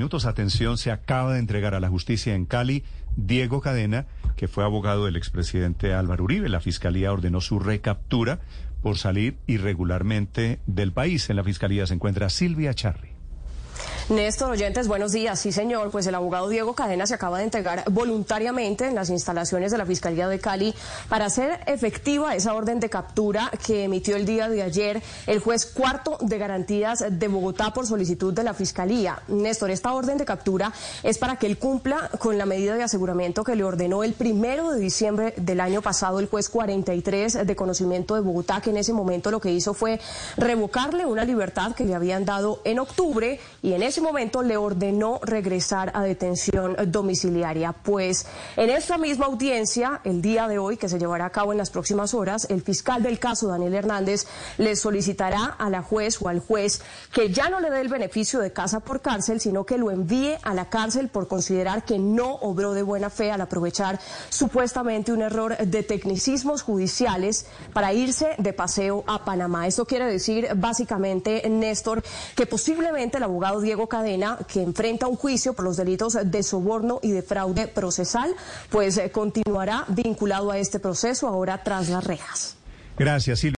minutos. Atención, se acaba de entregar a la justicia en Cali Diego Cadena, que fue abogado del expresidente Álvaro Uribe. La fiscalía ordenó su recaptura por salir irregularmente del país. En la fiscalía se encuentra Silvia Charri. Néstor Oyentes, buenos días. Sí, señor, pues el abogado Diego Cadena se acaba de entregar voluntariamente en las instalaciones de la Fiscalía de Cali para hacer efectiva esa orden de captura que emitió el día de ayer el juez cuarto de garantías de Bogotá por solicitud de la Fiscalía. Néstor, esta orden de captura es para que él cumpla con la medida de aseguramiento que le ordenó el primero de diciembre del año pasado el juez 43 de conocimiento de Bogotá, que en ese momento lo que hizo fue revocarle una libertad que le habían dado en octubre y en ese momento le ordenó regresar a detención domiciliaria. Pues en esta misma audiencia, el día de hoy, que se llevará a cabo en las próximas horas, el fiscal del caso, Daniel Hernández, le solicitará a la juez o al juez que ya no le dé el beneficio de casa por cárcel, sino que lo envíe a la cárcel por considerar que no obró de buena fe al aprovechar supuestamente un error de tecnicismos judiciales para irse de paseo a Panamá. Eso quiere decir básicamente, Néstor, que posiblemente el abogado Diego Cadena, que enfrenta un juicio por los delitos de soborno y de fraude procesal, pues eh, continuará vinculado a este proceso ahora tras las rejas. Gracias, Silvia.